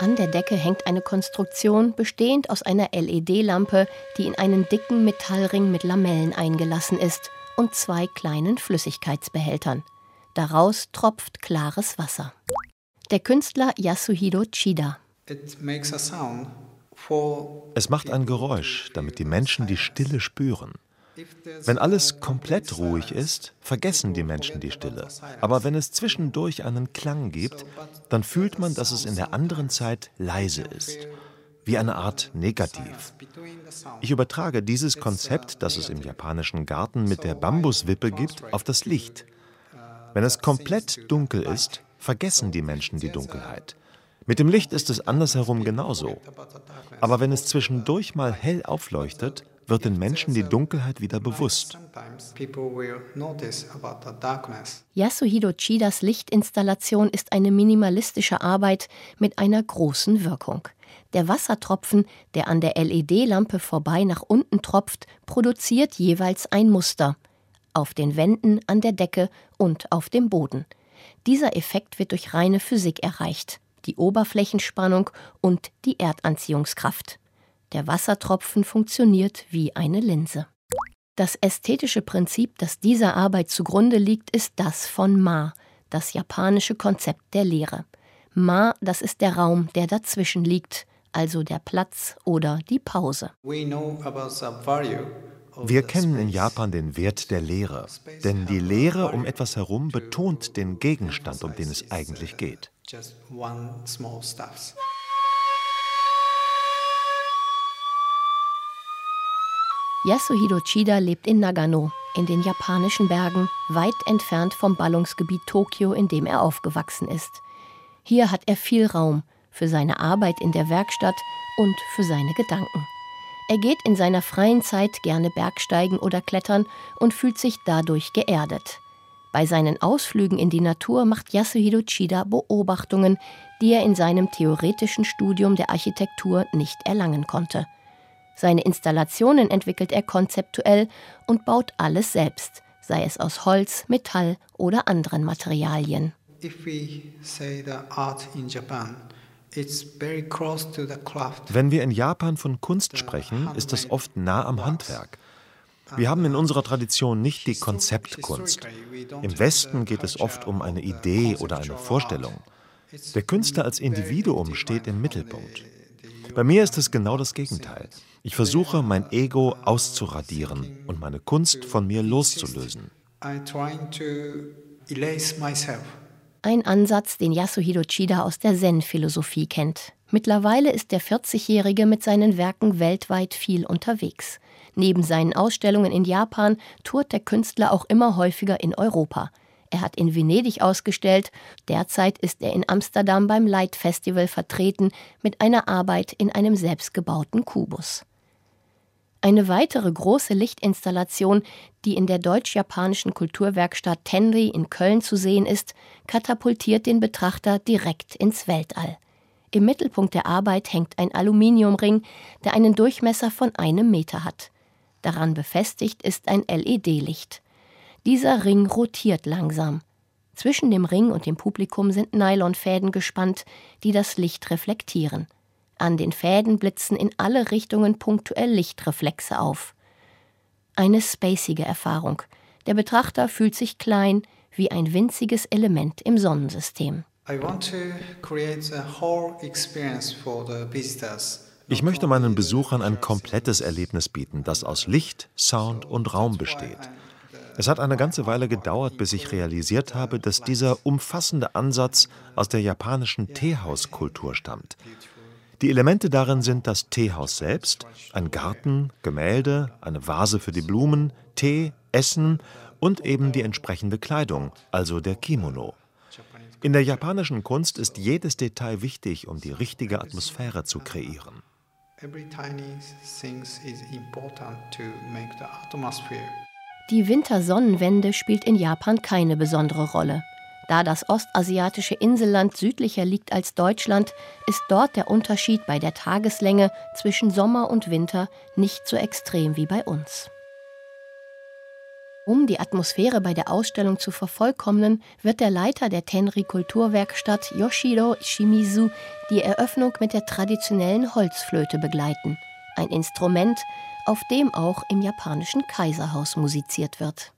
An der Decke hängt eine Konstruktion bestehend aus einer LED-Lampe, die in einen dicken Metallring mit Lamellen eingelassen ist, und zwei kleinen Flüssigkeitsbehältern. Daraus tropft klares Wasser. Der Künstler Yasuhiro Chida. Es macht ein Geräusch, damit die Menschen die Stille spüren. Wenn alles komplett ruhig ist, vergessen die Menschen die Stille. Aber wenn es zwischendurch einen Klang gibt, dann fühlt man, dass es in der anderen Zeit leise ist. Wie eine Art Negativ. Ich übertrage dieses Konzept, das es im japanischen Garten mit der Bambuswippe gibt, auf das Licht. Wenn es komplett dunkel ist, vergessen die Menschen die Dunkelheit. Mit dem Licht ist es andersherum genauso. Aber wenn es zwischendurch mal hell aufleuchtet, wird den Menschen die Dunkelheit wieder bewusst. Yasuhiro Chidas Lichtinstallation ist eine minimalistische Arbeit mit einer großen Wirkung. Der Wassertropfen, der an der LED-Lampe vorbei nach unten tropft, produziert jeweils ein Muster. Auf den Wänden, an der Decke und auf dem Boden. Dieser Effekt wird durch reine Physik erreicht, die Oberflächenspannung und die Erdanziehungskraft. Der Wassertropfen funktioniert wie eine Linse. Das ästhetische Prinzip, das dieser Arbeit zugrunde liegt, ist das von Ma, das japanische Konzept der Lehre. Ma, das ist der Raum, der dazwischen liegt, also der Platz oder die Pause. Wir kennen in Japan den Wert der Lehre, denn die Lehre um etwas herum betont den Gegenstand, um den es eigentlich geht. Yasuhiro Chida lebt in Nagano, in den japanischen Bergen, weit entfernt vom Ballungsgebiet Tokio, in dem er aufgewachsen ist. Hier hat er viel Raum für seine Arbeit in der Werkstatt und für seine Gedanken. Er geht in seiner freien Zeit gerne Bergsteigen oder klettern und fühlt sich dadurch geerdet. Bei seinen Ausflügen in die Natur macht Yasuhiro Chida Beobachtungen, die er in seinem theoretischen Studium der Architektur nicht erlangen konnte. Seine Installationen entwickelt er konzeptuell und baut alles selbst, sei es aus Holz, Metall oder anderen Materialien. Wenn wir in Japan von Kunst sprechen, ist das oft nah am Handwerk. Wir haben in unserer Tradition nicht die Konzeptkunst. Im Westen geht es oft um eine Idee oder eine Vorstellung. Der Künstler als Individuum steht im Mittelpunkt. Bei mir ist es genau das Gegenteil. Ich versuche, mein Ego auszuradieren und meine Kunst von mir loszulösen. Ein Ansatz, den Yasuhiro Chida aus der Zen-Philosophie kennt. Mittlerweile ist der 40-Jährige mit seinen Werken weltweit viel unterwegs. Neben seinen Ausstellungen in Japan tourt der Künstler auch immer häufiger in Europa. Er hat in Venedig ausgestellt, derzeit ist er in Amsterdam beim Light Festival vertreten mit einer Arbeit in einem selbstgebauten Kubus. Eine weitere große Lichtinstallation, die in der deutsch-japanischen Kulturwerkstatt Tenri in Köln zu sehen ist, katapultiert den Betrachter direkt ins Weltall. Im Mittelpunkt der Arbeit hängt ein Aluminiumring, der einen Durchmesser von einem Meter hat. Daran befestigt ist ein LED-Licht. Dieser Ring rotiert langsam. Zwischen dem Ring und dem Publikum sind Nylonfäden gespannt, die das Licht reflektieren. An den Fäden blitzen in alle Richtungen punktuell Lichtreflexe auf. Eine spacige Erfahrung. Der Betrachter fühlt sich klein wie ein winziges Element im Sonnensystem. Ich möchte meinen Besuchern ein komplettes Erlebnis bieten, das aus Licht, Sound und Raum besteht. Es hat eine ganze Weile gedauert, bis ich realisiert habe, dass dieser umfassende Ansatz aus der japanischen Teehauskultur stammt. Die Elemente darin sind das Teehaus selbst, ein Garten, Gemälde, eine Vase für die Blumen, Tee, Essen und eben die entsprechende Kleidung, also der Kimono. In der japanischen Kunst ist jedes Detail wichtig, um die richtige Atmosphäre zu kreieren. Die Wintersonnenwende spielt in Japan keine besondere Rolle. Da das ostasiatische Inselland südlicher liegt als Deutschland, ist dort der Unterschied bei der Tageslänge zwischen Sommer und Winter nicht so extrem wie bei uns. Um die Atmosphäre bei der Ausstellung zu vervollkommnen, wird der Leiter der Tenri Kulturwerkstatt Yoshiro Shimizu die Eröffnung mit der traditionellen Holzflöte begleiten. Ein Instrument, auf dem auch im japanischen Kaiserhaus musiziert wird.